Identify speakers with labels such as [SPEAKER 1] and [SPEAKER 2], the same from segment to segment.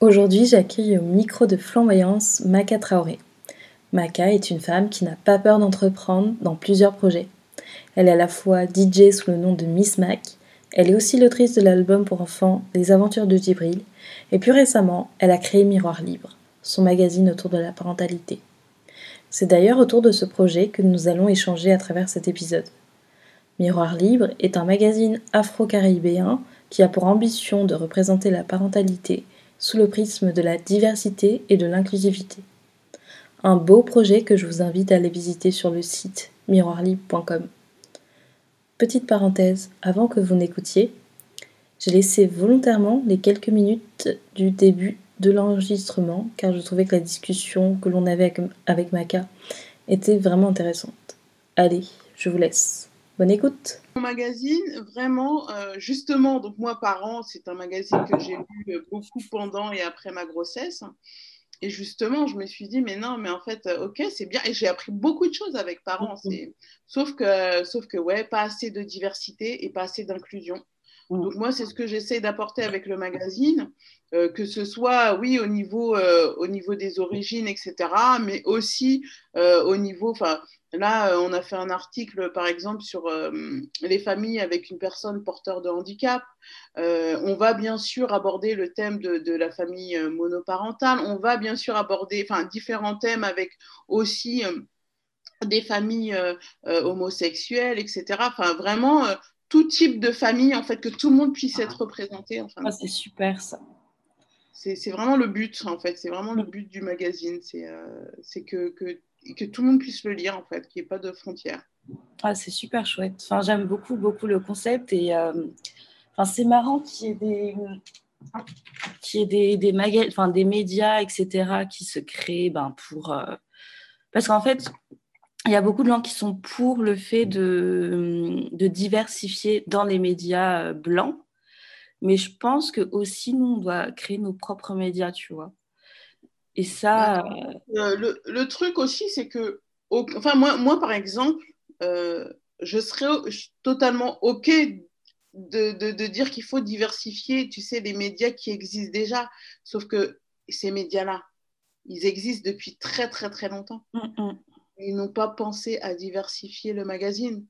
[SPEAKER 1] Aujourd'hui, j'accueille au micro de flamboyance Maka Traoré. Maka est une femme qui n'a pas peur d'entreprendre dans plusieurs projets. Elle est à la fois DJ sous le nom de Miss Mac, elle est aussi l'autrice de l'album pour enfants Les Aventures de Djibril, et plus récemment, elle a créé Miroir Libre, son magazine autour de la parentalité. C'est d'ailleurs autour de ce projet que nous allons échanger à travers cet épisode. Miroir Libre est un magazine afro-caribéen qui a pour ambition de représenter la parentalité sous le prisme de la diversité et de l'inclusivité. Un beau projet que je vous invite à aller visiter sur le site miroirlibre.com. Petite parenthèse, avant que vous n'écoutiez, j'ai laissé volontairement les quelques minutes du début de l'enregistrement car je trouvais que la discussion que l'on avait avec, avec Maka était vraiment intéressante. Allez, je vous laisse. Bonne écoute.
[SPEAKER 2] Mon magazine, vraiment, euh, justement, donc moi, Parents, c'est un magazine que j'ai lu euh, beaucoup pendant et après ma grossesse. Et justement, je me suis dit, mais non, mais en fait, euh, ok, c'est bien. Et j'ai appris beaucoup de choses avec Parents. Sauf que, sauf que, ouais, pas assez de diversité et pas assez d'inclusion. Donc moi, c'est ce que j'essaie d'apporter avec le magazine, que ce soit, oui, au niveau, au niveau des origines, etc., mais aussi au niveau, enfin, Là, euh, on a fait un article, par exemple, sur euh, les familles avec une personne porteur de handicap. Euh, on va bien sûr aborder le thème de, la famille monoparentale. On va bien sûr aborder enfin, différents thèmes avec aussi des familles homosexuelles, etc. Enfin, vraiment, tout type de famille, en fait, que tout le monde puisse être représenté. Enfin,
[SPEAKER 1] ah, c'est super, ça.
[SPEAKER 2] C'est vraiment le but, en fait. C'est vraiment le but du magazine. C'est que, que et que tout le monde puisse le lire, en fait, qu'il n'y ait pas de frontières.
[SPEAKER 1] Ah, c'est super chouette. Enfin, j'aime beaucoup, beaucoup le concept et euh, enfin, c'est marrant qu'il y ait des, qu'il y ait des, des, enfin, des médias, etc., qui se créent ben, pour. Euh, parce qu'en fait, il y a beaucoup de gens qui sont pour le fait de, de diversifier dans les médias euh, blancs, mais je pense que aussi nous, on doit créer nos propres médias, tu vois. Et ça.
[SPEAKER 2] Euh, le, le, truc aussi, c'est que, enfin, moi, moi, par exemple, euh, je serais totalement OK de, de, de dire qu'il faut diversifier, tu sais, les médias qui existent déjà. Sauf que ces médias-là, ils existent depuis très, très, très longtemps. Mm, mm. Ils n'ont pas pensé à diversifier le magazine.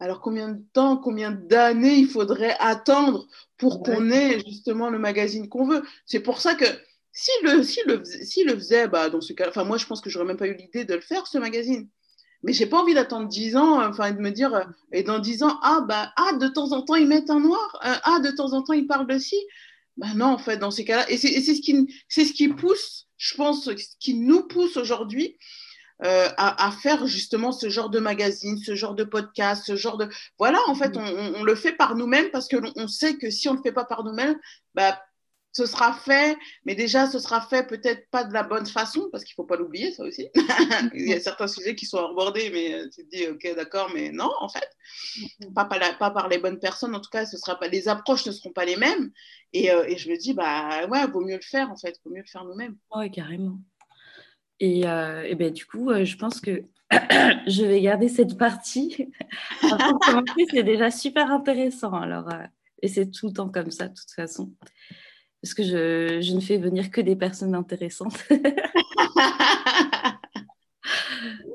[SPEAKER 2] Alors, combien de temps, combien d'années il faudrait attendre pour qu'on ait justement le magazine qu'on veut? C'est pour ça que s'il le, si le, si le faisait, bah, dans ce cas, enfin, moi, je pense que j'aurais même pas eu l'idée de le faire, ce magazine. Mais j'ai pas envie d'attendre 10 ans, enfin, de me dire, euh, et dans 10 ans, ah, bah, ah, de temps en temps, ils mettent un noir, euh, ah, de temps en temps, ils parlent de ci. Bah, non, en fait, dans ces cas-là, et c'est ce, qui, ce qui pousse, je pense, ce qui nous pousse aujourd'hui euh, à, à, faire justement ce genre de magazine, ce genre de podcast, ce genre de... Voilà, en fait, mmh. on, on le fait par nous-mêmes parce qu'on sait que si on ne le fait pas par nous-mêmes, bah, ce sera fait, mais déjà, ce sera fait peut-être pas de la bonne façon, parce qu'il ne faut pas l'oublier, ça aussi. Il y a certains sujets qui sont abordés, mais euh, tu te dis, ok, d'accord, mais non, en fait. Pas, pas, par les bonnes personnes, en tout cas, ce sera pas, les approches ne seront pas les mêmes. Et, euh, et je me dis, bah ouais, vaut mieux le faire, en fait, vaut mieux le faire nous-mêmes.
[SPEAKER 1] Oui, carrément. Et, euh, et ben, du coup, je pense que je vais garder cette partie. c'est déjà super intéressant. Alors, et c'est tout le temps comme ça, de toute façon parce que je, je, ne fais venir que des personnes intéressantes.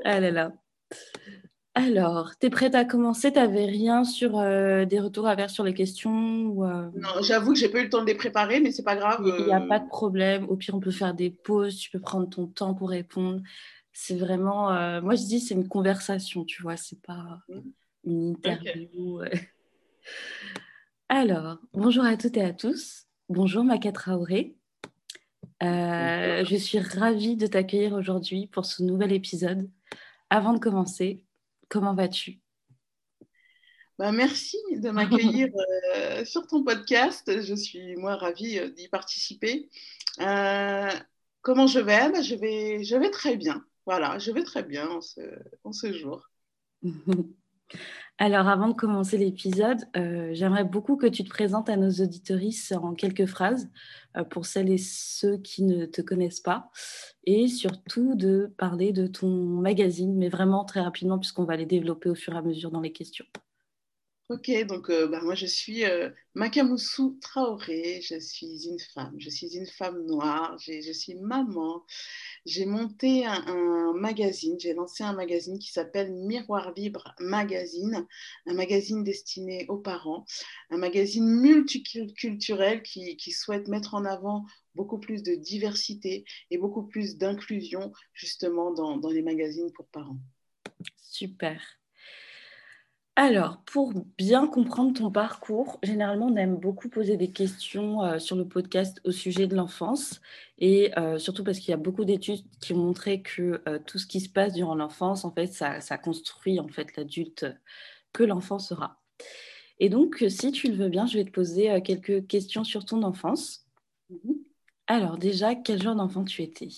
[SPEAKER 1] ah là là. Alors, tu es prête à commencer? Tu n'avais rien sur euh, des retours à faire sur les questions ou,
[SPEAKER 2] euh? Non, j'avoue que j'ai pas eu le temps de les préparer, mais c'est pas grave.
[SPEAKER 1] Il n'y a pas de problème. Au pire, on peut faire des pauses. Tu peux prendre ton temps pour répondre. C'est vraiment. Euh, moi, je dis, c'est une conversation, tu vois. C'est pas mmh. une interview. Alors, bonjour à toutes et à tous. Bonjour Maka Traoré. Euh, je suis ravie de t'accueillir aujourd'hui pour ce nouvel épisode. Avant de commencer, comment vas-tu?
[SPEAKER 2] Bah, Merci de m'accueillir euh, sur ton podcast. Je suis, moi, ravie euh, d'y participer. comment je vais, bah, je vais Je vais très bien. Voilà, je vais très bien en ce, en ce jour.
[SPEAKER 1] Alors, avant de commencer l'épisode, euh, j'aimerais beaucoup que tu te présentes à nos auditoristes en quelques phrases euh, pour celles et ceux qui ne te connaissent pas et surtout de parler de ton magazine, mais vraiment très rapidement puisqu'on va les développer au fur et à mesure dans les questions.
[SPEAKER 2] Ok, donc euh, bah, moi je suis euh, Makamoussou Traoré, je suis une femme, je suis une femme noire, je suis maman. J'ai monté un, magazine, j'ai lancé un magazine qui s'appelle Miroir Libre Magazine, un magazine destiné aux parents, un magazine multiculturel qui, souhaite mettre en avant beaucoup plus de diversité et beaucoup plus d'inclusion justement dans les magazines pour parents.
[SPEAKER 1] Super. Alors, pour bien comprendre ton parcours, généralement, on aime beaucoup poser des questions euh, sur le podcast au sujet de l'enfance, et euh, surtout parce qu'il y a beaucoup d'études qui ont montré que euh, tout ce qui se passe durant l'enfance, en fait, ça, construit en fait l'adulte que l'enfant sera. Et donc, si tu le veux bien, je vais te poser quelques questions sur ton enfance. Mhm. Alors, déjà, quel genre d'enfant tu étais?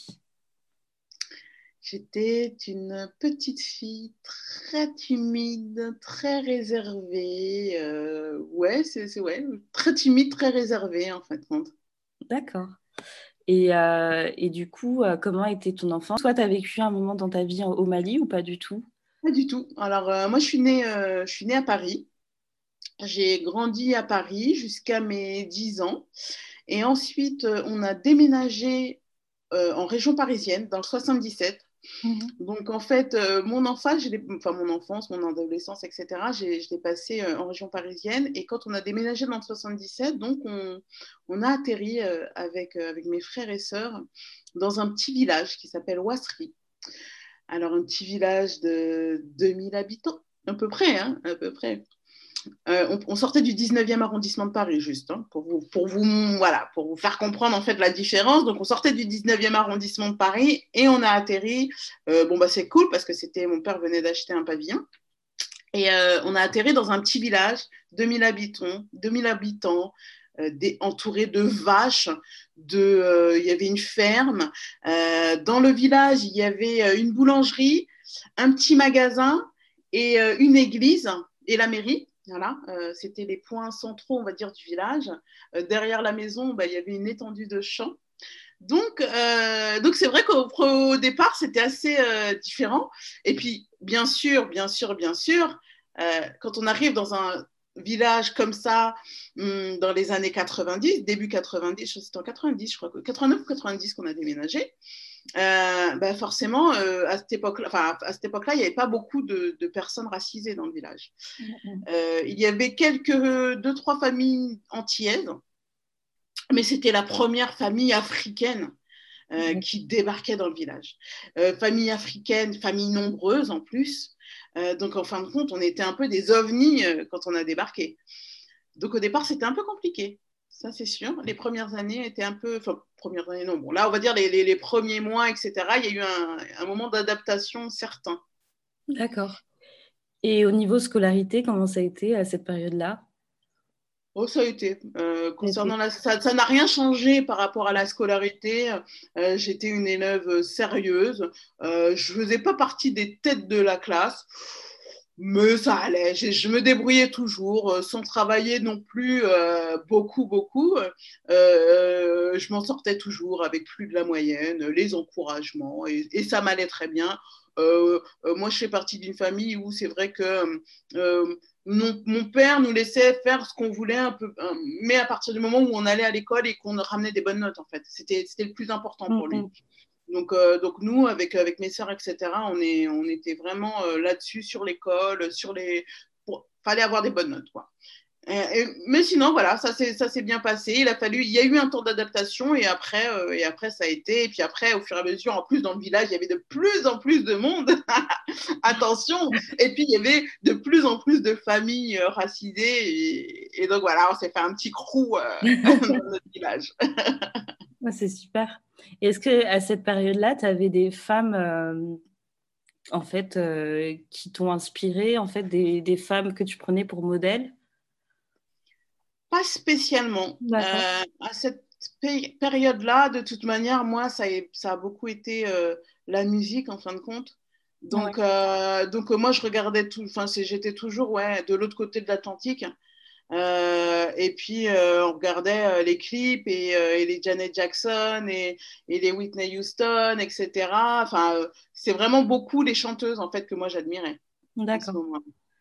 [SPEAKER 2] J'étais une petite fille très timide, très réservée. Euh, ouais, c'est ouais, très timide, très réservée en fait.
[SPEAKER 1] D'accord. Et, euh, et, du coup, euh, comment était ton enfance? Toi, tu as vécu un moment dans ta vie au Mali ou pas du tout?
[SPEAKER 2] Pas du tout. Alors, moi, je suis, née, je suis née à Paris. J'ai grandi à Paris jusqu'à mes 10 ans. Et ensuite, on a déménagé en région parisienne, dans le 77, Mhm. Donc, en fait, euh, mon enfance, enfin, mon enfance, mon adolescence, etc., je l'ai passé euh, en région parisienne. Et quand on a déménagé dans le 77, donc, on, on a atterri euh, avec, avec mes frères et sœurs dans un petit village qui s'appelle Ouasserie. Alors, un petit village de 2000 habitants, à peu près, hein, à peu près. Euh, on, sortait du 19e arrondissement de Paris, juste, hein, pour, vous, pour, vous, voilà, pour vous faire comprendre en fait la différence. Donc, on sortait du 19e arrondissement de Paris et on a atterri. Euh, bon, bah, c'est cool parce que c'était mon père venait d'acheter un pavillon. Et euh, on a atterri dans un petit village, 2000 habitants, 2000 habitants, des, entourés de vaches, il y avait une ferme. dans le village, il y avait une boulangerie, un petit magasin et une église et la mairie. Voilà, euh, c'était les points centraux, on va dire, du village. Euh, derrière la maison, bah, il y avait une étendue de champs. Donc, euh, donc c'est vrai qu'au départ, c'était assez différent. Et puis, bien sûr, bien sûr, bien sûr, quand on arrive dans un village comme ça, hum, dans les années 90, début 90, c'était en 90, je crois, 89 ou 90 qu'on a déménagé, euh, ben forcément, euh, à cette époque-là, enfin, à cette époque-là, il n'y avait pas beaucoup de, personnes racisées dans le village. Mm-hmm. Euh, il y avait quelques deux, trois familles antillaises, mais c'était la première famille africaine mm-hmm. qui débarquait dans le village. famille africaine, famille nombreuse en plus. donc, en fin de compte, on était un peu des ovnis quand on a débarqué. Donc, au départ, c'était un peu compliqué ça c'est sûr. Les premières années étaient un peu, enfin premières années non, bon là on va dire les, les, premiers mois, etc. Il y a eu un, un moment d'adaptation certain.
[SPEAKER 1] D'accord. Et au niveau scolarité, comment ça a été à cette période-là?
[SPEAKER 2] Oh, ça a été. Euh, concernant la, ça n'a rien changé par rapport à la scolarité. Euh, j'étais une élève sérieuse. Euh, je faisais pas partie des têtes de la classe mais ça allait. Je, me débrouillais toujours, euh, sans travailler non plus euh, beaucoup, beaucoup. Euh, je m'en sortais toujours avec plus de la moyenne, les encouragements, et, ça m'allait très bien. moi, je fais partie d'une famille où c'est vrai que mon père nous laissait faire ce qu'on voulait un peu, mais à partir du moment où on allait à l'école et qu'on ramenait des bonnes notes, en fait, c'était le plus important pour lui. Donc, euh, donc nous, avec, avec mes sœurs, etc., on, est, on était vraiment euh, là-dessus, sur l'école, sur les... Pour... fallait avoir des bonnes notes, quoi. mais sinon, voilà, ça s'est bien passé. Il a fallu, il y a eu un temps d'adaptation et après, euh, et après, ça a été. Et puis après, au fur et à mesure, en plus, dans le village, il y avait de plus en plus de monde. Attention. Et puis, il y avait de plus en plus de familles racisées. Et, donc, voilà, on s'est fait un petit crew dans notre village.
[SPEAKER 1] C'est super. Est-ce que à cette période-là, tu avais des femmes euh, en fait euh, qui t'ont inspiré, en fait des, des, femmes que tu prenais pour modèle
[SPEAKER 2] Pas spécialement. Euh, à cette période-là, de toute manière, moi, ça, ça a beaucoup été la musique en fin de compte. Donc, donc moi, je regardais tout. Enfin, j'étais toujours ouais, de l'autre côté de l'Atlantique. Euh, et puis, euh, on regardait euh, les clips et, les Janet Jackson et, les Whitney Houston, etc. Enfin, c'est vraiment beaucoup les chanteuses, en fait, que moi, j'admirais.
[SPEAKER 1] D'accord.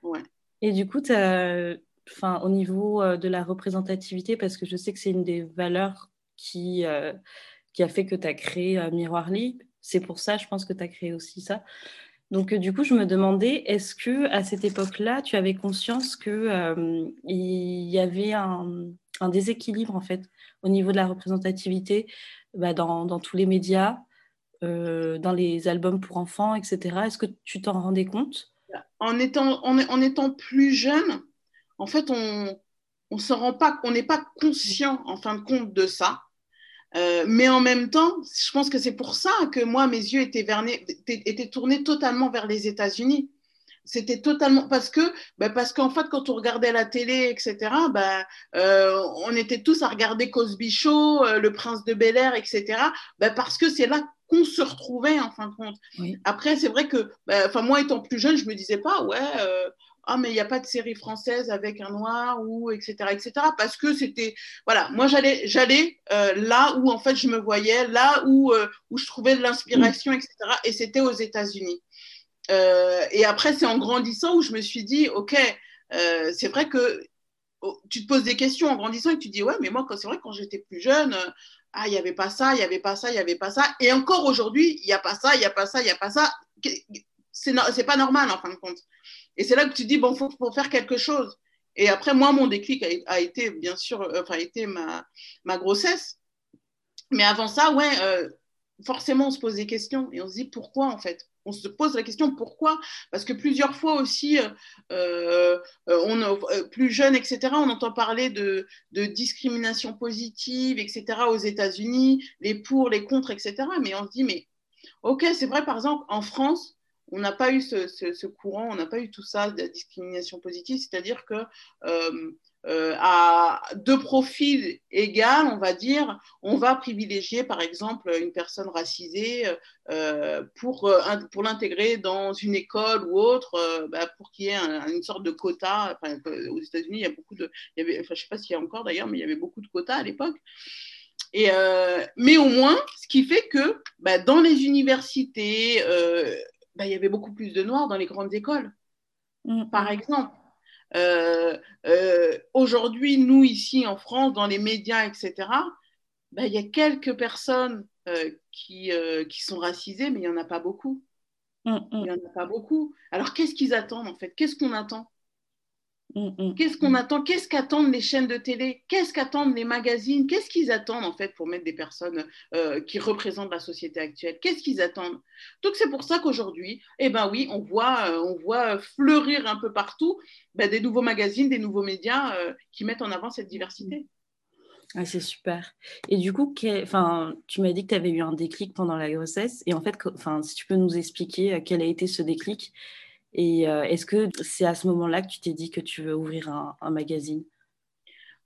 [SPEAKER 2] Ouais.
[SPEAKER 1] Et du coup, enfin, au niveau de la représentativité, parce que je sais que c'est une des valeurs qui, qui a fait que tu as créé Miroirly, c'est pour ça, je pense que tu as créé aussi ça. Donc, du coup, je me demandais, est-ce que à cette époque-là, tu avais conscience qu'il il y avait un, déséquilibre en fait au niveau de la représentativité bah, dans, tous les médias, euh, dans les albums pour enfants, etc. Est-ce que tu t'en rendais compte?
[SPEAKER 2] En étant, plus jeune, en fait, on on n'est pas conscient en fin de compte de ça. Euh, mais en même temps, je pense que c'est pour ça que moi, mes yeux étaient, vernés, étaient tournés totalement vers les États-Unis. C'était totalement parce que, bah parce qu'en fait, quand on regardait la télé, etc., bah, euh, on était tous à regarder Cosby Show, euh, Le Prince de Bel Air, etc., bah parce que c'est là qu'on se retrouvait en fin de compte. Oui. Après, c'est vrai que, enfin, moi étant plus jeune, je me disais pas, ouais. Ah mais il n'y a pas de série française avec un noir ou etc etc parce que c'était voilà moi j'allais j'allais euh, là où en fait je me voyais là où euh, où je trouvais de l'inspiration etc et c'était aux États-Unis. Euh, et après c'est en grandissant où je me suis dit ok c'est vrai que oh, tu te poses des questions en grandissant et tu te dis ouais mais moi c'est vrai quand j'étais plus jeune ah il n'y avait pas ça il n'y avait pas ça il n'y avait pas ça. Et encore aujourd'hui il n'y a pas ça il n'y a pas ça il n'y a pas ça. C'est c'est pas normal en fin de compte et c'est là que tu dis, bon, il faut, faire quelque chose. Et après, moi, mon déclic a, été, bien sûr, euh, enfin, a été ma, ma, grossesse. Mais avant ça, ouais, euh, forcément, on se pose des questions et on se dit pourquoi, en fait? On se pose la question pourquoi? Parce que plusieurs fois aussi, euh, on, plus jeune, etc., on entend parler de, de, discrimination positive, etc., aux États-Unis, les pour, les contre, etc. Mais on se dit, mais ok, c'est vrai, par exemple, en France, on n'a pas eu ce, ce, courant, on n'a pas eu tout ça de la discrimination positive, c'est-à-dire que euh, euh, à deux profils égaux, on va dire, on va privilégier par exemple une personne racisée euh, pour, pour l'intégrer dans une école ou autre, bah, pour qu'il y ait un, une sorte de quota. Aux États-Unis, il y a beaucoup de. Il y avait, enfin, je ne sais pas s'il y a encore d'ailleurs, mais il y avait beaucoup de quotas à l'époque. Et, mais au moins, ce qui fait que bah, dans les universités, bah, il y avait beaucoup plus de noirs dans les grandes écoles, mmh. par exemple. Euh, euh, Aujourd'hui, nous, ici en France, dans les médias, etc., bah, il y a quelques personnes euh, qui, qui sont racisées, mais il n'y en a pas beaucoup. Mmh. Il n'y en a pas beaucoup. Alors, qu'est-ce qu'ils attendent, en fait? Qu'est-ce qu'on attend? Qu'est-ce qu'on attend? Qu'est-ce qu'attendent les chaînes de télé? Qu'est-ce qu'attendent les magazines? Qu'est-ce qu'ils attendent en fait pour mettre des personnes euh, qui représentent la société actuelle? Qu'est-ce qu'ils attendent? Donc c'est pour ça qu'aujourd'hui, eh ben oui, on voit, euh, on voit fleurir un peu partout ben, des nouveaux magazines, des nouveaux médias euh, qui mettent en avant cette diversité.
[SPEAKER 1] Ah, c'est super. Et du coup, enfin, tu m'as dit que tu avais eu un déclic pendant la grossesse. Et en fait, si tu peux nous expliquer quel a été ce déclic? Et euh, est-ce que c'est à ce moment-là que tu t'es dit que tu veux ouvrir un, un magazine?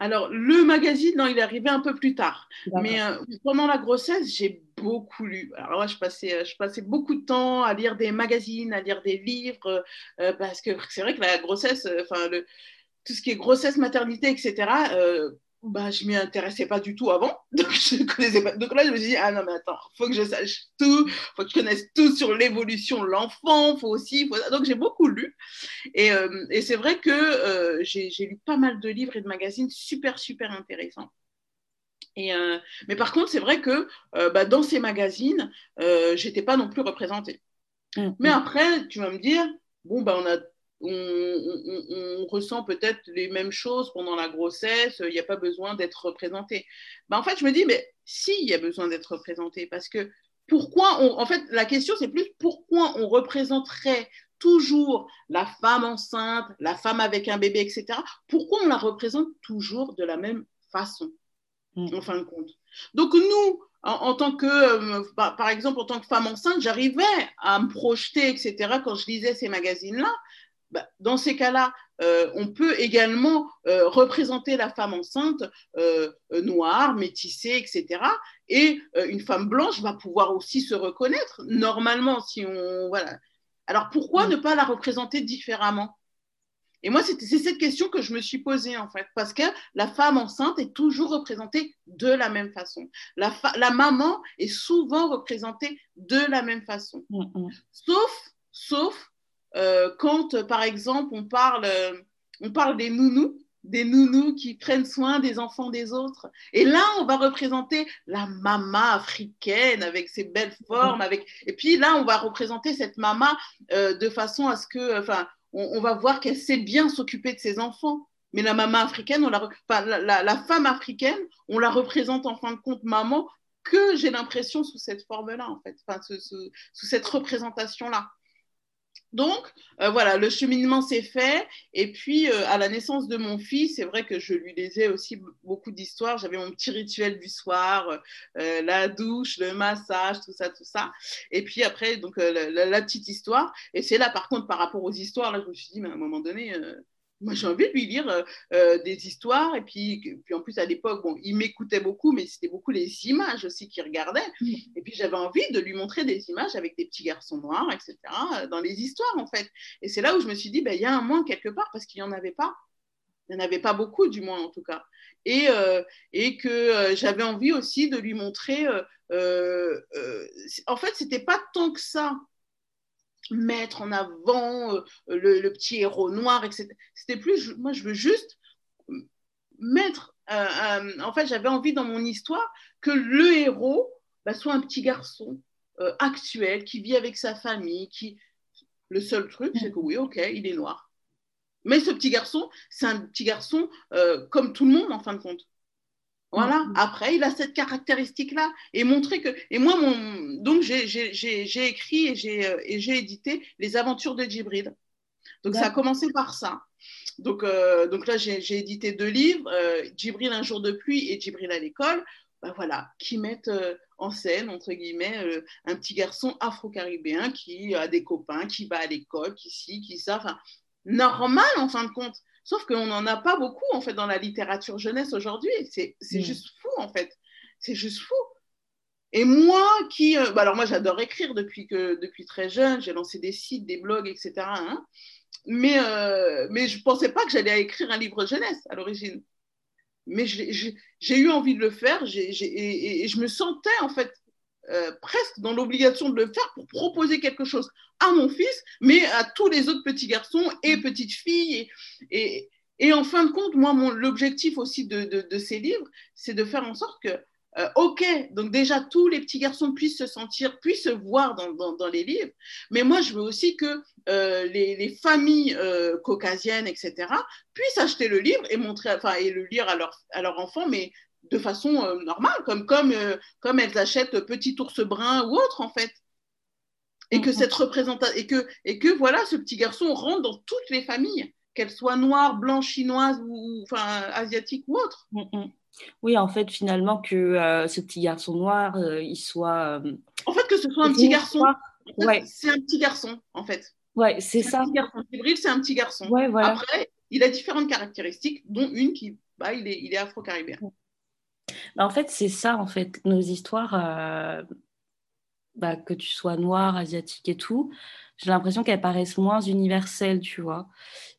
[SPEAKER 2] Alors, le magazine, non, il est arrivé un peu plus tard. Mais euh, pendant la grossesse, j'ai beaucoup lu. Alors moi, je passais, euh, je passais beaucoup de temps à lire des magazines, à lire des livres, euh, parce que c'est vrai que la grossesse, enfin, tout ce qui est grossesse, maternité, etc., bah, je m'y intéressais pas du tout avant. Donc, je connaissais pas. Donc là, je me suis dit, ah non, mais attends, faut que je sache tout, faut que je connaisse tout sur l'évolution de l'enfant, faut aussi. Faut... Donc, j'ai beaucoup lu. Et, euh, et c'est vrai que euh, j'ai lu pas mal de livres et de magazines super, super intéressants. Et euh, mais par contre, c'est vrai que bah, dans ces magazines, j'étais pas non plus représentée. Mmh. Mais après, tu vas me dire, bon, bah, on a on, on, on, ressent peut-être les mêmes choses pendant la grossesse, il n'y a pas besoin d'être représenté. Ben, en fait, je me dis, mais si, il y a besoin d'être représenté, parce que pourquoi, on, en fait, la question, c'est plus pourquoi on représenterait toujours la femme enceinte, la femme avec un bébé, etc. Pourquoi on la représente toujours de la même façon, mmh. en fin de compte Donc, nous, en, en, tant que, euh, par, par, exemple, en tant que femme enceinte, j'arrivais à me projeter, etc., quand je lisais ces magazines-là, bah, dans ces cas-là, euh, on peut également euh, représenter la femme enceinte euh, noire, métissée, etc. Et une femme blanche va pouvoir aussi se reconnaître normalement si on voilà. Alors pourquoi mmh. ne pas la représenter différemment? Et moi, c'est cette question que je me suis posée en fait, parce que la femme enceinte est toujours représentée de la même façon. La, la maman est souvent représentée de la même façon, mmh. sauf sauf quand, par exemple, on parle, on parle des nounous, des nounous qui prennent soin des enfants des autres. Et là, on va représenter la mama africaine avec ses belles formes. Avec... Et puis là, on va représenter cette mama euh, de façon à ce que, enfin, on, va voir qu'elle sait bien s'occuper de ses enfants. Mais la mama africaine, on la, la, la, femme africaine, on la représente en fin de compte maman que j'ai l'impression sous cette forme-là, en fait, enfin, sous cette représentation-là. Donc, euh, voilà, le cheminement s'est fait. Et puis, euh, à la naissance de mon fils, c'est vrai que je lui lisais aussi beaucoup d'histoires. J'avais mon petit rituel du soir, euh, la douche, le massage, tout ça, tout ça. Et puis après, donc, la, petite histoire. Et c'est là, par contre, par rapport aux histoires, là, je me suis dit, mais à un moment donné, moi, j'ai envie de lui lire euh, euh, des histoires. Et puis, puis en plus, à l'époque, bon, il m'écoutait beaucoup, mais c'était beaucoup les images aussi qu'il regardait. Et puis, j'avais envie de lui montrer des images avec des petits garçons noirs, etc., euh, dans les histoires, en fait. Et c'est là où je me suis dit, ben, il y a un moins quelque part, parce qu'il n'y en avait pas. Il n'y en avait pas beaucoup, du moins, en tout cas. Et, et que j'avais envie aussi de lui montrer. en fait, c'était pas tant que ça mettre en avant euh, le, petit héros noir, etc. C'était plus, moi je veux juste mettre, euh, euh, en fait j'avais envie dans mon histoire que le héros bah, soit un petit garçon actuel qui vit avec sa famille, qui... Le seul truc, c'est que oui, ok, il est noir. Mais ce petit garçon, c'est un petit garçon comme tout le monde en fin de compte. Voilà. Mm. Après, il a cette caractéristique-là et montrer que. Et moi, mon... donc j'ai écrit et j'ai euh, édité les aventures de Djibril. Donc ça a commencé par ça. Donc, euh, donc là, j'ai édité deux livres, euh, Djibril un jour de pluie et Djibril à l'école. Ben voilà, qui mettent en scène, entre guillemets, un petit garçon afro-caribéen qui a des copains, qui va à l'école, qui ci, qui ça. Enfin, normal en fin de compte. Sauf qu'on n'en a pas beaucoup, en fait, dans la littérature jeunesse aujourd'hui. C'est mm. juste fou, en fait. C'est juste fou. Et moi, qui. Euh, bah alors, moi, j'adore écrire depuis, que, depuis très jeune. J'ai lancé des sites, des blogs, etc. Hein. Mais, euh, mais je ne pensais pas que j'allais écrire un livre jeunesse à l'origine. Mais j'ai eu envie de le faire et, je me sentais, en fait, euh, presque dans l'obligation de le faire pour proposer quelque chose à mon fils, mais à tous les autres petits garçons et petites filles. Et, en fin de compte, moi, l'objectif aussi de, ces livres, c'est de faire en sorte que, euh, OK, donc déjà tous les petits garçons puissent se sentir, puissent se voir dans, les livres, mais moi, je veux aussi que euh, les, les, familles caucasiennes, etc., puissent acheter le livre et, montrer, et le lire à leur, à leur enfant, mais de façon euh, normale, comme, comme, euh, comme elles achètent Petit ours brun ou autre, en fait. Et que mm-hmm. cette représentation, et que, et que voilà, ce petit garçon rentre dans toutes les familles, qu'elles soient noires, blanches, chinoises ou, enfin, asiatiques ou autres.
[SPEAKER 1] Mm-hmm. Oui, en fait, finalement, que euh, ce petit garçon noir, il soit.
[SPEAKER 2] En fait, que ce soit un petit garçon. ouais. C'est un petit garçon, en fait.
[SPEAKER 1] Ouais, c'est ça. Un petit
[SPEAKER 2] garçon. c'est un petit garçon.
[SPEAKER 1] Ouais, voilà.
[SPEAKER 2] Après, il a différentes caractéristiques, dont une qui, bah, il est, il est afro-caribéen.
[SPEAKER 1] Bah, en fait, c'est ça, en fait, nos histoires, euh, bah, que tu sois noir, asiatique et tout, j'ai l'impression qu'elles paraissent moins universelles, tu vois.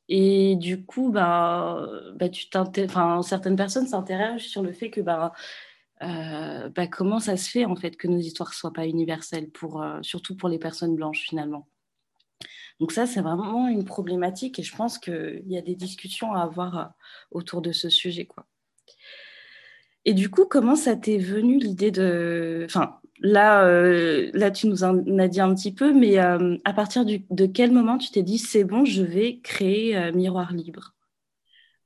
[SPEAKER 1] Et du coup, bah, certaines personnes s'interrogent sur le fait que euh, comment ça se fait en fait que nos histoires soient pas universelles, pour, euh, surtout pour les personnes blanches finalement. Donc ça, c'est vraiment une problématique et je pense qu'il y a des discussions à avoir autour de ce sujet. Et du coup, comment ça t'est venu l'idée de... Enfin, là, euh, là, tu nous en as dit un petit peu, mais euh, à partir de quel moment tu t'es dit, c'est bon, je vais créer euh, Miroir Libre?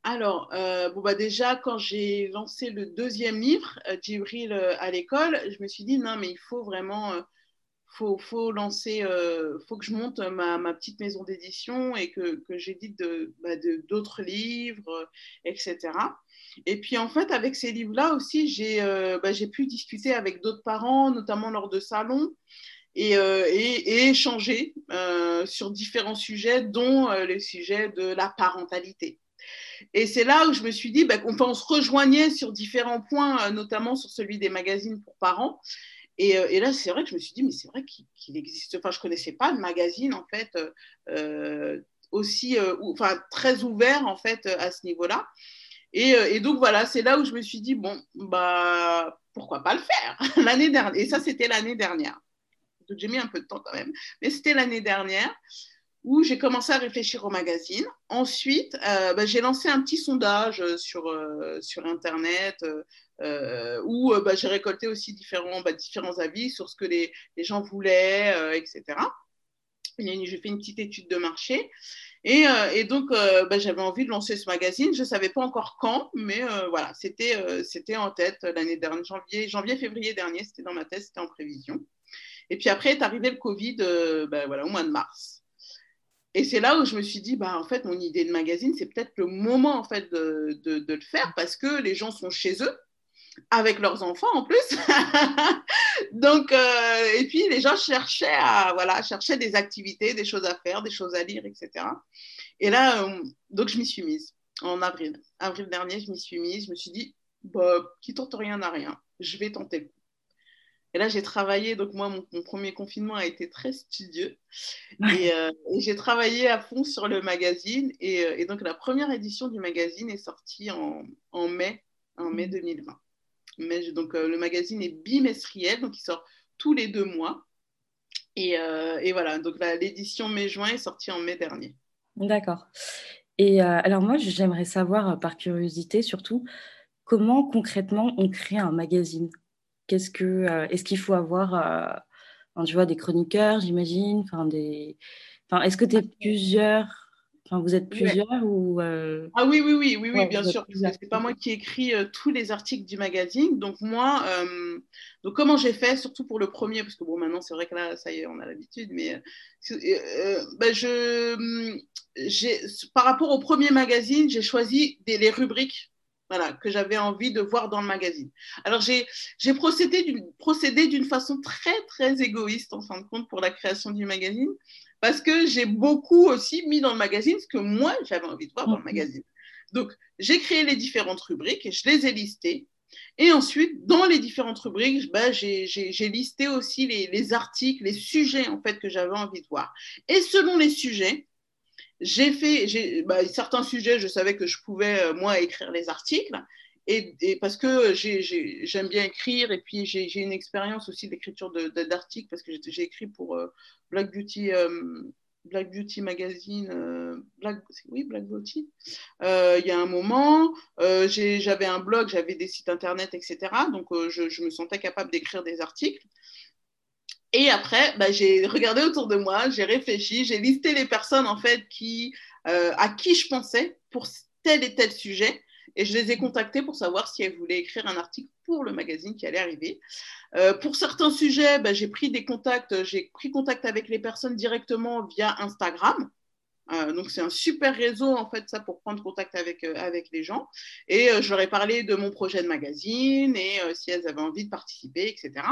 [SPEAKER 2] Alors, bon bah déjà, quand j'ai lancé le deuxième livre, Djibril à l'école, je me suis dit, non, mais il faut vraiment, faut, faut lancer, faut que je monte ma, petite maison d'édition et que, que j'édite bah, d'autres livres, etc. Et puis en fait, avec ces livres-là aussi, j'ai euh, bah, pu discuter avec d'autres parents, notamment lors de salons, et, euh, et, échanger euh, sur différents sujets, dont les sujets de la parentalité. Et c'est là où je me suis dit bah, qu'on on se rejoignait sur différents points, notamment sur celui des magazines pour parents. Et, et là, c'est vrai que je me suis dit, mais c'est vrai qu'il existe, enfin, je connaissais pas de magazine, en fait, aussi, enfin, très ouvert, en fait, à ce niveau-là. Euh, et, donc voilà, c'est là où je me suis dit, bon, bah, pourquoi pas le faire l'année dernière. Et ça, c'était l'année dernière. Donc j'ai mis un peu de temps quand même, mais c'était l'année dernière. où j'ai commencé à réfléchir au magazine. Ensuite, euh, bah, j'ai lancé un petit sondage sur, euh, sur Internet euh, où bah, j'ai récolté aussi différents, bah, avis sur ce que les, gens voulaient, etc. J'ai fait une petite étude de marché. Et, et donc, j'avais envie de lancer ce magazine. Je ne savais pas encore quand, mais voilà, c'était c'était en tête l'année dernière, janvier, janvier, février dernier, c'était dans ma tête, c'était en prévision. Et puis après est arrivé le Covid voilà, au mois de mars. Et c'est là où je me suis dit, bah, en fait, mon idée de magazine, c'est peut-être le moment en fait, de, le faire parce que les gens sont chez eux, avec leurs enfants en plus. Donc, euh, et puis les gens cherchaient, à, voilà, cherchaient des activités, des choses à faire, des choses à lire, etc. Et là, euh, donc je m'y suis mise en avril. Avril dernier, je m'y suis mise. Je me suis dit, bah, qui tente rien n'a rien. Je vais tenter le et là, j'ai travaillé, donc moi, mon, premier confinement a été très studieux. Euh, et, j'ai travaillé à fond sur le magazine. Et, donc, la première édition du magazine est sortie en, en mai, en mai 2020. Mais, donc, euh, le magazine est bimestriel, donc il sort tous les deux mois. Et, et voilà, donc l'édition mai-juin est sortie en mai dernier.
[SPEAKER 1] D'accord. Et alors, moi, j'aimerais savoir, par curiosité surtout, comment concrètement on crée un magazine? Qu'est-ce que, euh, est-ce qu'il faut avoir, euh, tu vois, des chroniqueurs, j'imagine, enfin des, enfin, est-ce que tu es plusieurs, enfin, vous êtes plusieurs ou
[SPEAKER 2] euh, Ah oui, oui, oui, oui, oui bien sûr. C'est pas moi qui écris tous les articles du magazine. Donc moi, donc comment j'ai fait, surtout pour le premier, parce que bon, maintenant c'est vrai que là, ça y est, on a l'habitude, mais ben, je, j'ai, par rapport au premier magazine, j'ai choisi des, les rubriques voilà, que j'avais envie de voir dans le magazine. Alors, j'ai procédé d'une façon très, très égoïste, en fin de compte, pour la création du magazine, parce que j'ai beaucoup aussi mis dans le magazine ce que moi, j'avais envie de voir dans le mhm. magazine. Donc, j'ai créé les différentes rubriques et je les ai listées. Et ensuite, dans les différentes rubriques, bah, j'ai listé aussi les, les, articles, les sujets en fait que j'avais envie de voir. Et selon les sujets, j'ai fait bah, certains sujets, je savais que je pouvais, euh, moi, écrire les articles. Et, parce que j'aime bien écrire et puis j'ai une expérience aussi d'écriture d'articles parce que j'ai écrit pour euh, Black Beauty. Euh, Black Beauty Magazine, Black, oui, Black Beauty, il y a un moment, j'avais un blog, j'avais des sites internet, etc. Donc, je, me sentais capable d'écrire des articles. Et après, bah, j'ai regardé autour de moi, j'ai réfléchi, j'ai listé les personnes en fait qui, euh, à qui je pensais pour tel et tel sujet. Et je les ai contactées pour savoir si elles voulaient écrire un article pour le magazine qui allait arriver. Euh, pour certains sujets, bah, j'ai pris des contacts, j'ai pris contact avec les personnes directement via Instagram. Euh, donc c'est un super réseau en fait ça pour prendre contact avec, avec les gens. Et je leur ai parlé de mon projet de magazine et si elles avaient envie de participer, etc.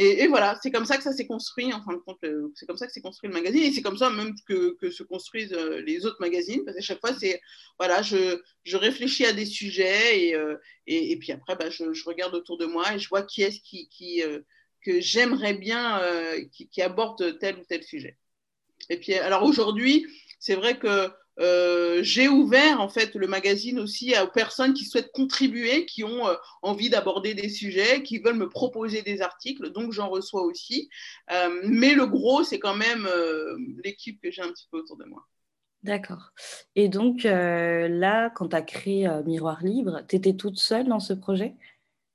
[SPEAKER 2] Et, voilà, c'est comme ça que ça s'est construit, en fin de compte, c'est comme ça que s'est construit le magazine, et c'est comme ça même que, que, se construisent euh, les autres magazines, parce qu'à chaque fois, c'est, voilà, je, je, réfléchis à des sujets, et, euh, et, puis après, bah, je, regarde autour de moi, et je vois qui est-ce qui, qui euh, que j'aimerais bien, qui, qui aborde tel ou tel sujet. Et puis, alors aujourd'hui, c'est vrai que euh, j'ai ouvert en fait le magazine aussi aux personnes qui souhaitent contribuer, qui ont euh, envie d'aborder des sujets, qui veulent me proposer des articles, donc j'en reçois aussi. Euh, mais le gros, c'est quand même l'équipe que j'ai un petit peu autour de moi.
[SPEAKER 1] D'accord. Et donc là, quand tu as créé Miroir Libre, tu étais toute seule dans ce projet?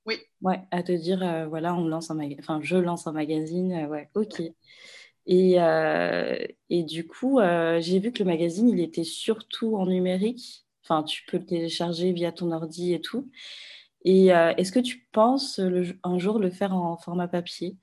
[SPEAKER 2] Oui.
[SPEAKER 1] Ouais, à te dire, voilà, on lance un enfin, je lance un magazine, ouais, ok. Et, euh, et du coup, euh, j'ai vu que le magazine, il était surtout en numérique. Enfin, tu peux le télécharger via ton ordi et tout. Et euh, est-ce que tu penses un jour le faire en format papier?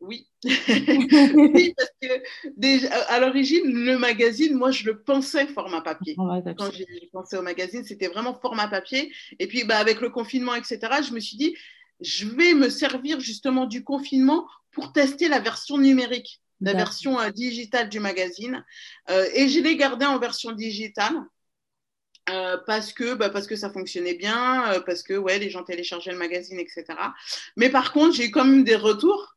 [SPEAKER 2] Oui. oui, parce que à l'origine, le magazine, moi, je le pensais format papier. Quand j'ai pensé au magazine, c'était vraiment format papier. Et puis, bah, avec le confinement, etc., je me suis dit, je vais me servir justement du confinement pour tester la version numérique la version euh, digitale du magazine. Euh, et je l'ai gardé en version digitale. Euh, parce que bah, parce que ça fonctionnait bien, parce que ouais, les gens téléchargeaient le magazine, etc. Mais par contre, j'ai eu quand même des retours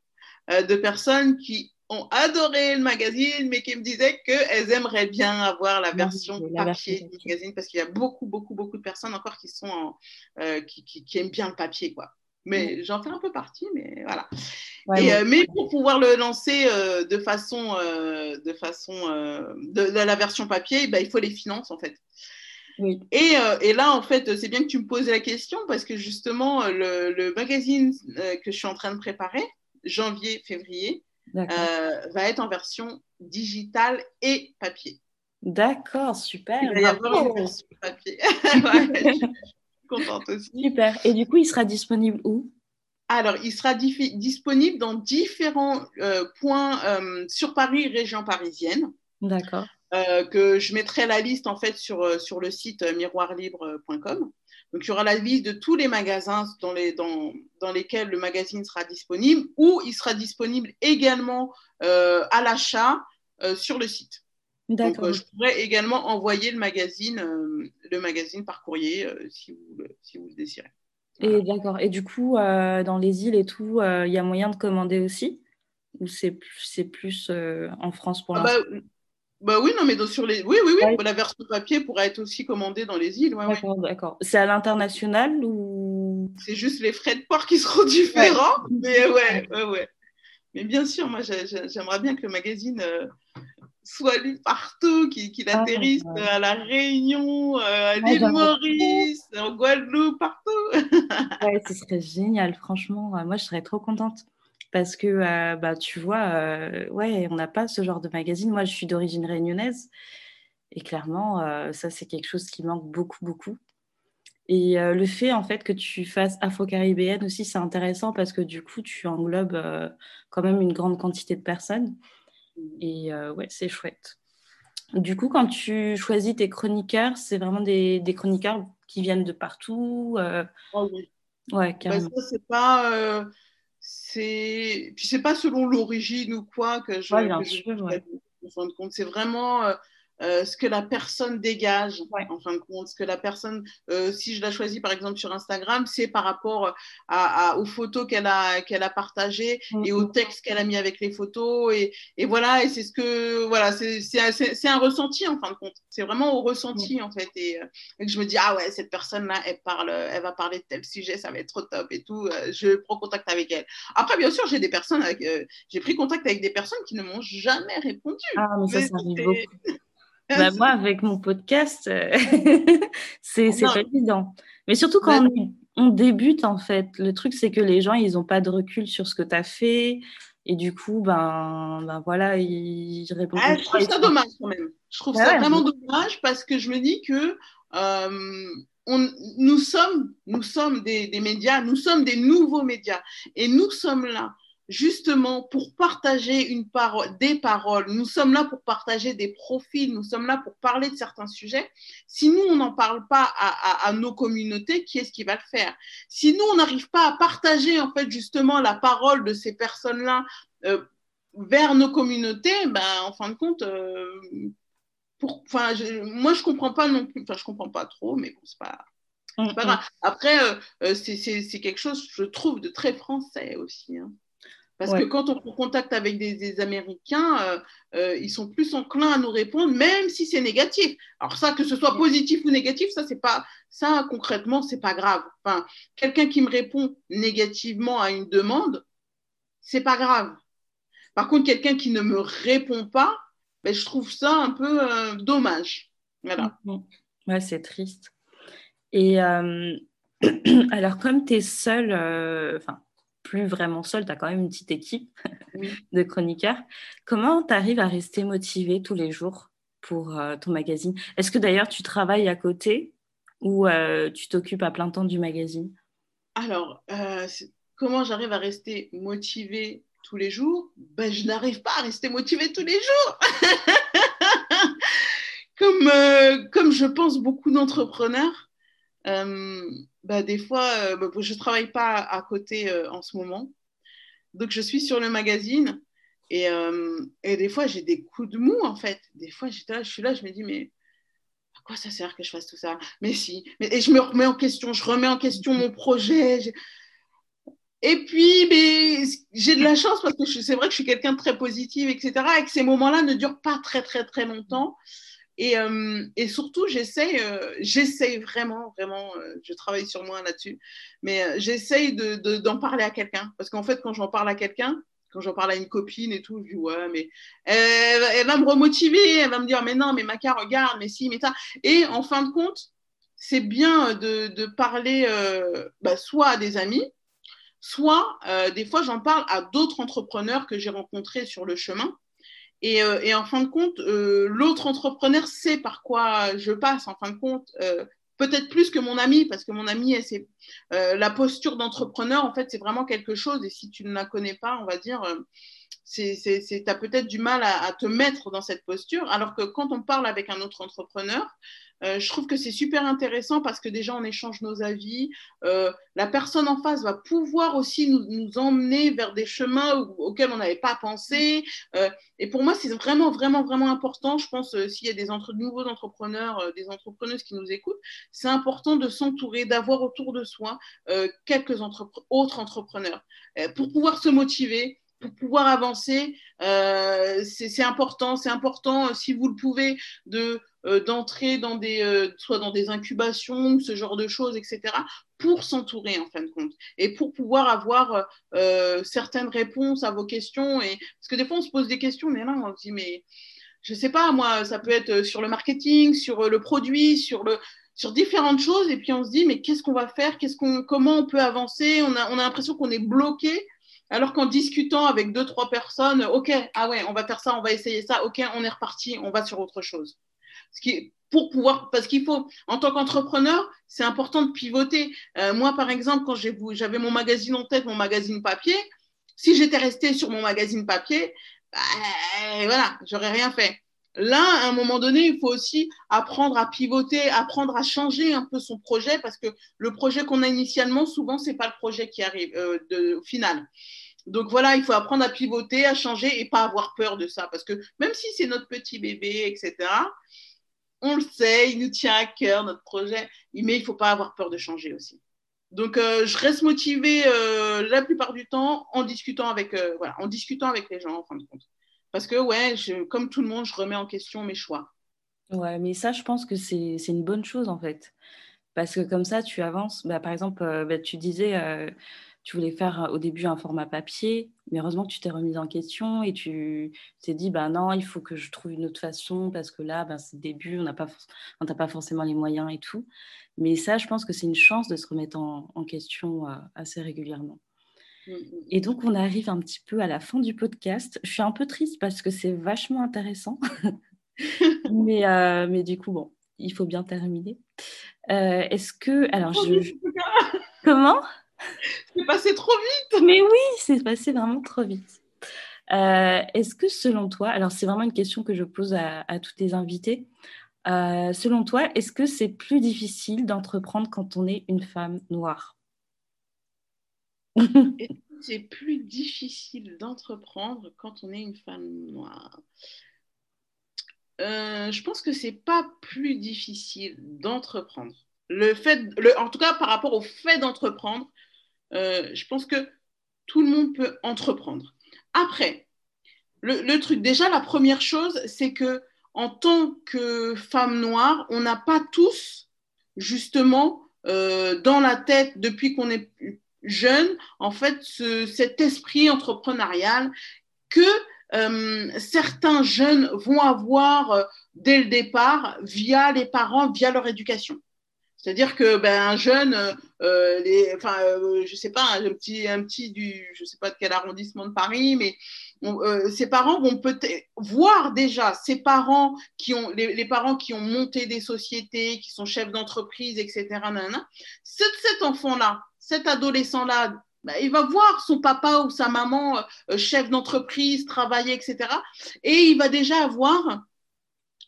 [SPEAKER 2] de personnes qui ont adoré le magazine, mais qui me disaient qu'elles aimeraient bien avoir la version papier du magazine, parce qu'il y a beaucoup, beaucoup, beaucoup de personnes encore qui sont qui, qui, aiment bien le papier, quoi. Mais j'en fais un peu partie, mais voilà. mais pour pouvoir le lancer de façon, de, façon de, la version papier, bah, il faut les finances en fait. Et, et, là, en fait, c'est bien que tu me poses la question parce que justement, le, le magazine que je suis en train de préparer, janvier-février, va être en version digitale et papier.
[SPEAKER 1] D'accord, super.
[SPEAKER 2] Il va y avoir une version papier. je contente aussi.
[SPEAKER 1] Super. Et du coup, il sera disponible où?
[SPEAKER 2] Alors, il sera disponible dans différents euh, points euh, sur Paris, région parisienne.
[SPEAKER 1] D'accord.
[SPEAKER 2] Euh, que je mettrai la liste en fait sur, sur le site miroirlibre.com. Donc, il y aura la liste de tous les magasins dans, les, dans, dans lesquels le magazine sera disponible ou il sera disponible également à l'achat sur le site. Donc, je pourrais également envoyer le magazine, le magazine par courrier si, vous, si vous le désirez.
[SPEAKER 1] Et d'accord. Et du coup, euh, dans les îles et tout, il euh, y a moyen de commander aussi? Ou c'est plus, plus euh, en France pour
[SPEAKER 2] ah
[SPEAKER 1] l'instant?
[SPEAKER 2] bah, bah, oui, non, mais sur les. Oui, oui, oui. La version papier pourrait être aussi commandée dans les îles.
[SPEAKER 1] d'accord, C'est à l'international ou?
[SPEAKER 2] C'est juste les frais de port qui seront différents. Mais ouais, ouais, ouais. Mais bien sûr, moi, j'aimerais bien que le magazine soit lu partout, qu'il ah, atterrisse à La Réunion, euh, à l'île Maurice, en Guadeloupe, partout.
[SPEAKER 1] ouais, ce serait génial, franchement. Moi, je serais trop contente. Parce que, euh, bah, tu vois, euh, ouais, on n'a pas ce genre de magazine. Moi, je suis d'origine réunionnaise. Et clairement, ça, c'est quelque chose qui manque beaucoup, beaucoup. Et le fait, en fait, que tu fasses afro-caribéenne aussi, c'est intéressant parce que du coup, tu englobes quand même une grande quantité de personnes. Et euh, ouais, c'est chouette. Du coup, quand tu choisis tes chroniqueurs, c'est vraiment des, des, chroniqueurs qui viennent de partout euh...
[SPEAKER 2] oh oui.
[SPEAKER 1] Ouais,
[SPEAKER 2] bah, carrément. ça, c'est pas. Euh, c'est... Puis c'est pas selon l'origine ou quoi que je.
[SPEAKER 1] Ouais, bien sûr, ouais.
[SPEAKER 2] En compte, c'est vraiment. Euh, ce que la personne dégage, en fin de compte, ce que la personne, euh, si je la choisis par exemple sur Instagram, c'est par rapport à, aux photos qu'elle a, qu'elle a partagées et au texte qu'elle a mis avec les photos. Et, et voilà, et c'est ce que, voilà, c'est, un ressenti en fin de compte. C'est vraiment au ressenti en fait. Et, euh, et, que je me dis, ah ouais, cette personne-là, elle, parle, elle va parler de tel sujet, ça va être trop top et tout. je prends contact avec elle. Après, bien sûr, j'ai des personnes j'ai pris contact avec des personnes qui ne m'ont jamais répondu.
[SPEAKER 1] Ah, mais ça, ça arrive beaucoup. Bah, moi, avec mon podcast, euh, c'est pas évident. Mais surtout quand on, débute, en fait, le truc, c'est que les gens, ils n'ont pas de recul sur ce que tu as fait. Et du coup, ben, ben voilà, ils répondent.
[SPEAKER 2] Ah, je trouve ça dommage quand même. Je trouve ça vraiment dommage parce que je me dis que euh, on, nous sommes, nous sommes des, des, médias, nous sommes des nouveaux médias. Et nous sommes là justement pour partager une parole, des paroles. Nous sommes là pour partager des profils, nous sommes là pour parler de certains sujets. Si nous, on n'en parle pas à, nos communautés, qui est-ce qui va le faire? Si nous, on n'arrive pas à partager en fait justement la parole de ces personnes-là euh, vers nos communautés, ben, en fin de compte, euh, pour, je, moi, je comprends pas non plus, enfin, je comprends pas trop, mais bon, c'est pas... Pas grave. Après, euh, c'est quelque chose, je trouve, de très français aussi. Hein. Parce que quand on prend contact avec des, Américains, euh, euh, ils sont plus enclins à nous répondre, même si c'est négatif. Alors ça, que ce soit positif ou négatif, ça c'est pas ça concrètement, c'est pas grave. Enfin, quelqu'un qui me répond négativement à une demande, c'est pas grave. Par contre, quelqu'un qui ne me répond pas, ben, je trouve ça un peu euh, dommage. Voilà.
[SPEAKER 1] Ouais, c'est triste. Et alors, comme tu es seule, enfin plus vraiment seul, tu as quand même une petite équipe de chroniqueurs. Comment tu arrives à rester motivé tous les jours pour euh, ton magazine? Est-ce que d'ailleurs tu travailles à côté ou euh, tu t'occupes à plein temps du magazine?
[SPEAKER 2] Alors, euh, comment j'arrive à rester motivé tous les jours? Ben, Je n'arrive pas à rester motivé tous les jours. comme, comme je pense beaucoup d'entrepreneurs, bah, des fois, euh, bah, je ne travaille pas à côté euh, en ce moment. Donc, je suis sur le magazine et, euh, et des fois, j'ai des coups de mou, en fait. Des fois, je suis là, je me dis, mais à quoi ça sert que je fasse tout ça? Mais si. Mais, et je me remets en question, je remets en question mon projet. Et puis, j'ai de la chance parce que c'est vrai que je suis quelqu'un de très positif, etc. Et que ces moments-là ne durent pas très, très, très longtemps. Et, euh, et surtout, j'essaye, euh, j'essaye vraiment, vraiment, euh, je travaille sur moi là-dessus, mais j'essaye de, d'en parler à quelqu'un. Parce qu'en fait, quand j'en parle à quelqu'un, quand j'en parle à une copine et tout, je dis ouais, mais elle, elle, va me remotiver, elle va me dire mais non, mais Maca, regarde, mais si, mais ça. Et en fin de compte, c'est bien de, de parler bah, soit à des amis, soit des fois j'en parle à d'autres entrepreneurs que j'ai rencontrés sur le chemin euh, et, en fin de compte, euh, l'autre entrepreneur sait par quoi je passe, en fin de compte, euh, peut-être plus que mon ami, parce que mon ami, la posture d'entrepreneur, en fait, c'est vraiment quelque chose, et si tu ne la connais pas, on va dire, tu as peut-être du mal à, te mettre dans cette posture, alors que quand on parle avec un autre entrepreneur, euh, je trouve que c'est super intéressant parce que déjà on échange nos avis. Euh, la personne en face va pouvoir aussi nous, emmener vers des chemins auxquels on n'avait pas pensé. Euh, et pour moi, c'est vraiment, vraiment, vraiment important. Je pense s'il y a des nouveaux entrepreneurs, des entrepreneuses qui nous écoutent, c'est important de s'entourer, d'avoir autour de soi quelques autres entrepreneurs pour pouvoir se motiver pour pouvoir avancer, c'est important. C'est important, si vous le pouvez, de d'entrer dans des, euh, soit dans des incubations, ce genre de choses, etc., pour s'entourer en fin de compte et pour pouvoir avoir euh, certaines réponses à vos questions. Et, parce que des fois, on se pose des questions, mais là, on se dit, mais je sais pas, moi, ça peut être sur le marketing, sur le produit, sur le sur différentes choses et puis on se dit mais qu'est-ce qu'on va faire? Qu'est-ce qu'on comment on peut avancer? On a on a l'impression qu'on est bloqué alors qu'en discutant avec deux trois personnes ok ah ouais on va faire ça on va essayer ça ok on est reparti on va sur autre chose pour pouvoir, parce qu'il faut, en tant qu'entrepreneur, c'est important de pivoter. Euh, moi, par exemple, quand j'avais mon magazine en tête, mon magazine papier, si j'étais resté sur mon magazine papier, bah, voilà, j'aurais rien fait. Là, à un moment donné, il faut aussi apprendre à pivoter, apprendre à changer un peu son projet, parce que le projet qu'on a initialement, souvent, c'est pas le projet qui arrive euh, au final. Donc voilà, il faut apprendre à pivoter, à changer et pas avoir peur de ça, parce que même si c'est notre petit bébé, etc on le sait, il nous tient à cœur notre projet, mais il ne faut pas avoir peur de changer aussi. Donc, euh, je reste motivée euh, la plupart du temps en discutant avec, euh, en discutant avec les gens, en fin de compte. Parce que, ouais, comme tout le monde, je remets en question mes choix.
[SPEAKER 1] Ouais, mais ça, je pense que c'est une bonne chose, en fait. Parce que comme ça, tu avances. Bah, par exemple, bah, tu disais, tu voulais faire au début un format papier, mais heureusement que tu t'es remise en question et tu t'es dit, ben non, il faut que je trouve une autre façon parce que là, ben, c'est le début, on n'a pas, pas forcément les moyens et tout. Mais ça, je pense que c'est une chance de se remettre en, question euh, assez régulièrement. Mmh, mmh, et mmh. donc, on arrive un petit peu à la fin du podcast. Je suis un peu triste parce que c'est vachement intéressant. mais, euh, mais du coup, bon, il faut bien terminer. Euh, est-ce que... Alors, je... Comment?
[SPEAKER 2] c'est passé trop vite.
[SPEAKER 1] Mais oui, c'est passé vraiment trop vite. Euh, est-ce que selon toi, alors c'est vraiment une question que je pose à, tous tes invités, euh, selon toi, est-ce que c'est plus difficile d'entreprendre quand on est une femme noire?
[SPEAKER 2] C'est plus difficile d'entreprendre quand on est une femme noire? Euh, je pense que c'est pas plus difficile d'entreprendre. Le fait, le, en tout cas par rapport au fait d'entreprendre, euh, je pense que tout le monde peut entreprendre. Après, le, truc, déjà, la première chose, c'est que en tant que femme noire, on n'a pas tous, justement, euh, dans la tête, depuis qu'on est jeune, en fait, cet esprit entrepreneurial que euh, certains jeunes vont avoir dès le départ via les parents, via leur éducation. C'est-à-dire que ben, un jeune, euh, les, enfin, euh, je sais pas, un petit, un petit du, je sais pas de quel arrondissement de Paris, mais euh, ses parents vont peut-être voir déjà ses parents qui ont, les, parents qui ont monté des sociétés, qui sont chefs d'entreprise, etc. Cet, cet enfant-là, cet adolescent-là, ben, il va voir son papa ou sa maman chef d'entreprise, travailler, etc. Et il va déjà avoir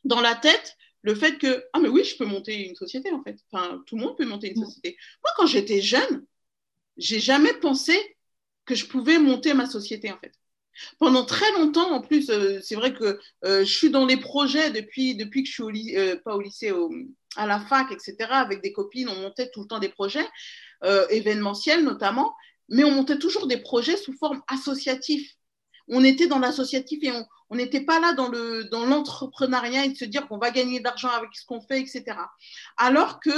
[SPEAKER 2] dans la tête le fait que, ah mais oui, je peux monter une société en fait. Enfin, tout le monde peut monter une société. Moi, quand j'étais jeune, j'ai jamais pensé que je pouvais monter ma société en fait. Pendant très longtemps, en plus, euh, c'est vrai que euh, je suis dans les projets depuis, depuis que je suis au lycée, euh, pas au lycée, à la fac, etc. Avec des copines, on montait tout le temps des projets, événementiels notamment, mais on montait toujours des projets sous forme associative on était dans l'associatif et on n'était pas là dans le dans l'entrepreneuriat et de se dire qu'on va gagner de l'argent avec ce qu'on fait, etc. Alors que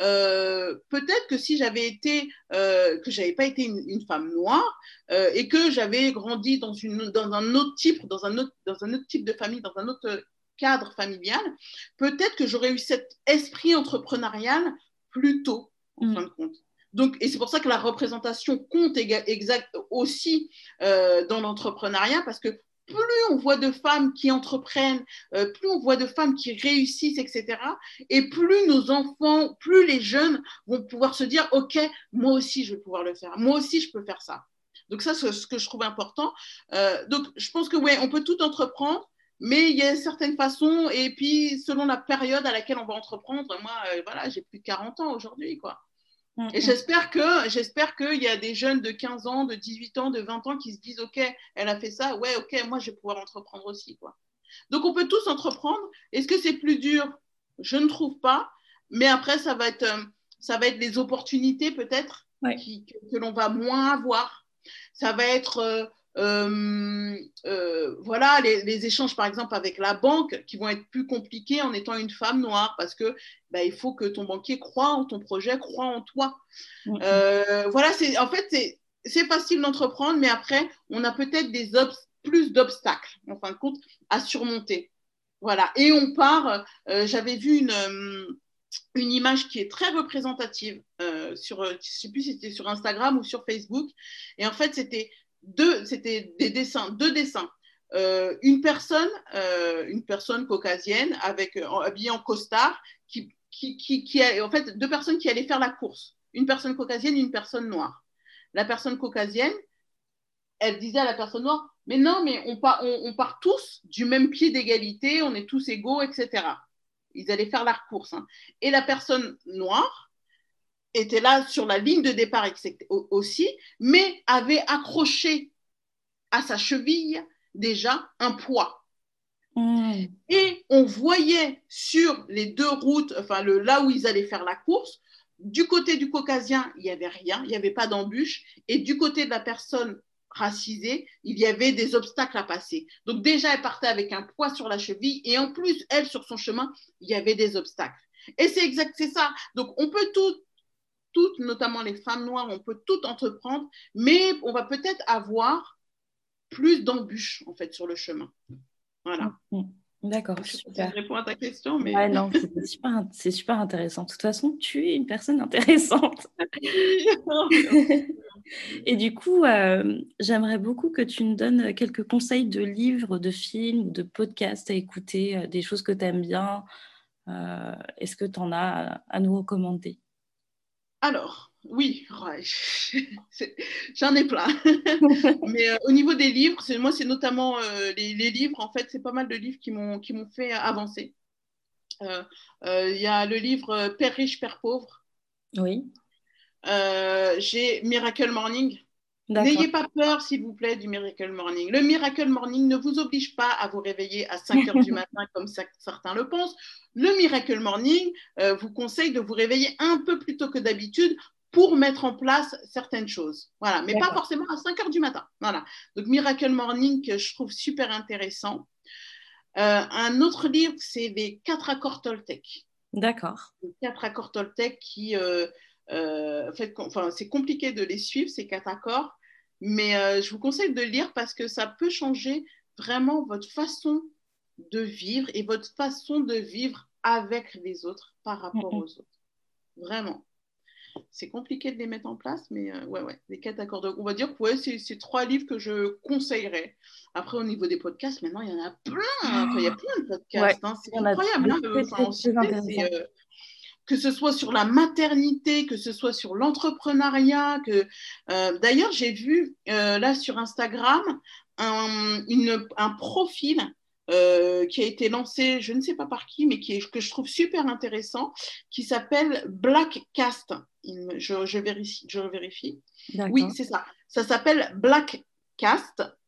[SPEAKER 2] euh, peut-être que si j'avais été, euh, que j'avais pas été une, femme noire euh, et que j'avais grandi dans, une, dans un autre type, dans un autre, dans un autre type de famille, dans un autre cadre familial, peut-être que j'aurais eu cet esprit entrepreneurial plus tôt, en mm. fin de compte. Donc, et c'est pour ça que la représentation compte exact aussi dans l'entrepreneuriat, parce que plus on voit de femmes qui entreprennent, euh, plus on voit de femmes qui réussissent, etc. Et plus nos enfants, plus les jeunes vont pouvoir se dire, OK, moi aussi, je vais pouvoir le faire. Moi aussi, je peux faire ça. Donc ça, c'est ce que je trouve important. Euh, donc, je pense que oui, on peut tout entreprendre, mais il y a certaines façons. Et puis, selon la période à laquelle on va entreprendre, moi, euh, voilà, j'ai plus de 40 ans aujourd'hui, quoi. Mm, Et mm. j'espère que j'espère qu'il y a des jeunes de 15 ans, de 18 ans, de 20 ans qui se disent OK, elle a fait ça, ouais, OK, moi je vais pouvoir entreprendre aussi quoi. Donc on peut tous entreprendre. Est-ce que c'est plus dur? Je ne trouve pas. Mais après ça va être euh, ça va être les opportunités peut-être que, que l'on va moins avoir. Ça va être euh, euh, voilà, les, échanges, par exemple, avec la banque, qui vont être plus compliqués en étant une femme noire, parce que bah, il faut que ton banquier croit en ton projet, croit en toi. Euh, voilà, c'est en fait, c'est facile d'entreprendre, mais après, on a peut-être des plus d'obstacles, en fin de compte, à surmonter. Voilà, et on part, j'avais vu une une image qui est très représentative sur, je sais plus si c'était sur Instagram ou sur Facebook. Et en fait, c'était deux, c'était des dessins, deux dessins. Euh, une personne, euh, une personne caucasienne avec euh, habillée en costard, qui, qui, qui, a, en fait deux personnes qui allaient faire la course, une personne caucasienne, une personne noire. La personne caucasienne, elle disait à la personne noire, mais non, mais on part, on, part tous du même pied d'égalité, on est tous égaux, etc. Ils allaient faire la course. Hein. Et la personne noire, était là sur la ligne de départ aussi, mais avait accroché à sa cheville déjà un poids. Hmm. Et on voyait sur les deux routes, enfin le, là où ils allaient faire la course, du côté du caucasien, il n'y avait rien, il n'y avait pas d'embûche, et du côté de la personne racisée, il y avait des obstacles à passer. Donc déjà, elle partait avec un poids sur la cheville, et en plus, elle, sur son chemin, il y avait des obstacles. Et c'est exact, c'est ça. Donc on peut tout toutes, notamment les femmes noires, on peut tout entreprendre, mais on va peut-être avoir plus d'embûches en fait sur le chemin. Voilà.
[SPEAKER 1] Mm, mm. D'accord,
[SPEAKER 2] super. Je réponds à ta question, mais.
[SPEAKER 1] Ouais, non, c'est super, super, intéressant. De toute façon, tu es une personne intéressante. Et du coup, euh, j'aimerais beaucoup que tu nous donnes quelques conseils de livres, de films de podcasts à écouter, euh, des choses que tu aimes bien. Euh, est-ce que tu en as à nous recommander?
[SPEAKER 2] Alors, oui, j'en ai plein. Mais euh, au niveau des livres, moi, c'est notamment euh, les, livres, en fait, c'est pas mal de livres qui m'ont fait avancer. Euh, il y a le livre Père riche, Père pauvre.
[SPEAKER 1] Oui.
[SPEAKER 2] J'ai Miracle Morning. N'ayez pas peur, s'il vous plaît, du Miracle Morning. Le Miracle Morning ne vous oblige pas à vous réveiller à 5 heures du matin comme certains le pensent. Le Miracle Morning euh, vous conseille de vous réveiller un peu plus tôt que d'habitude pour mettre en place certaines choses. Voilà, mais pas forcément à 5 heures du matin. Voilà. Donc Miracle Morning que je trouve super intéressant. Euh, un autre livre, c'est les quatre accords Toltec.
[SPEAKER 1] D'accord.
[SPEAKER 2] Les quatre accords Toltec qui, euh, en fait, enfin, c'est compliqué de les suivre ces quatre accords, mais euh, je vous conseille de lire parce que ça peut changer vraiment votre façon de vivre et votre façon de vivre avec les autres par rapport aux autres. Vraiment. C'est compliqué de les mettre en place, mais euh, ouais, ouais, les quatre accords. On va dire que ouais, c'est trois livres que je conseillerais. Après, au niveau des podcasts, maintenant, il y en a plein. il y a plein de podcasts. Hein. C'est incroyable. Hein, que ce soit sur la maternité, que ce soit sur l'entrepreneuriat. Que, euh, D'ailleurs, j'ai vu euh, là sur Instagram un, un profil euh, qui a été lancé, je ne sais pas par qui, mais qui est, que je trouve super intéressant, qui s'appelle Blackcast. Je, je, vérifie. Je vérifie. Oui, c'est ça. Ça s'appelle.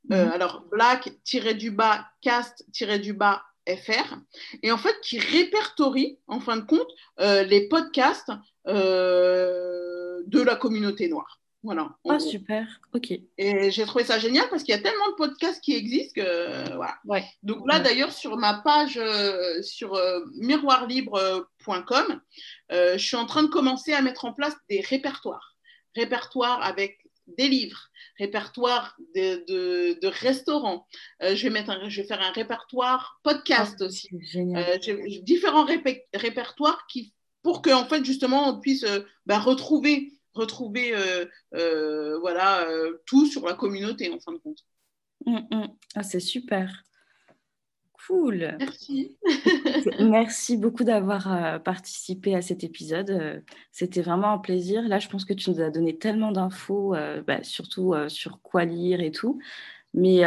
[SPEAKER 2] Mhm. Alors, black-du-bas, cast-du-bas FR, et en fait qui répertorie en fin de compte euh, les podcasts euh, de la communauté noire. Voilà.
[SPEAKER 1] Ah, super, ok.
[SPEAKER 2] Et j'ai trouvé ça génial parce qu'il y a tellement de podcasts qui existent que voilà. Ouais. Donc là, d'ailleurs, sur ma page euh, sur euh, miroirlibre.com, euh, je suis en train de commencer à mettre en place des répertoires. Répertoires avec des livres, répertoires de, de, restaurants. je, vais mettre je vais faire un répertoire podcast ah, aussi. Génial. différents répertoires qui, pour que, en fait, justement, on puisse bah, retrouver retrouver euh, euh, voilà, euh, tout sur la communauté en fin de compte.
[SPEAKER 1] Mm, mm. Ah, c'est super. Cool.
[SPEAKER 2] Merci.
[SPEAKER 1] Merci beaucoup d'avoir participé à cet épisode. C'était vraiment un plaisir. Là, je pense que tu nous as donné tellement d'infos, bah, surtout sur quoi lire et tout. Mais,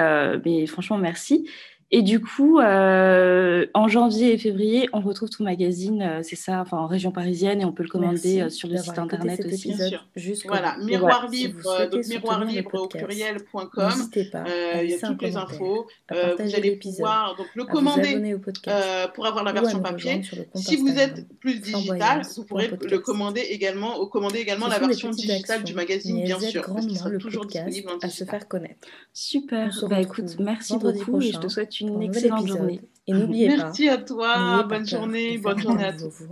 [SPEAKER 1] mais franchement, merci. Et du coup, euh, en janvier et février, on retrouve tout magazine, euh, c'est ça, enfin en région parisienne, et on peut le commander euh, sur le site internet aussi.
[SPEAKER 2] voilà, miroir libre, donc miroir libre au pluriel.com. N'hésitez pas. il y a toutes les infos. vous allez pouvoir donc le commander pour avoir la version papier. Si vous êtes plus digital, vous pourrez le commander également, commander également la version digitale du magazine, bien sûr, parce qu'il sera toujours disponible
[SPEAKER 1] à se faire connaître. Super. Bah écoute, merci beaucoup et je te souhaite une excellente journée.
[SPEAKER 2] Et n'oubliez pas. Merci à toi. Bonne journée. Bonne journée à tous.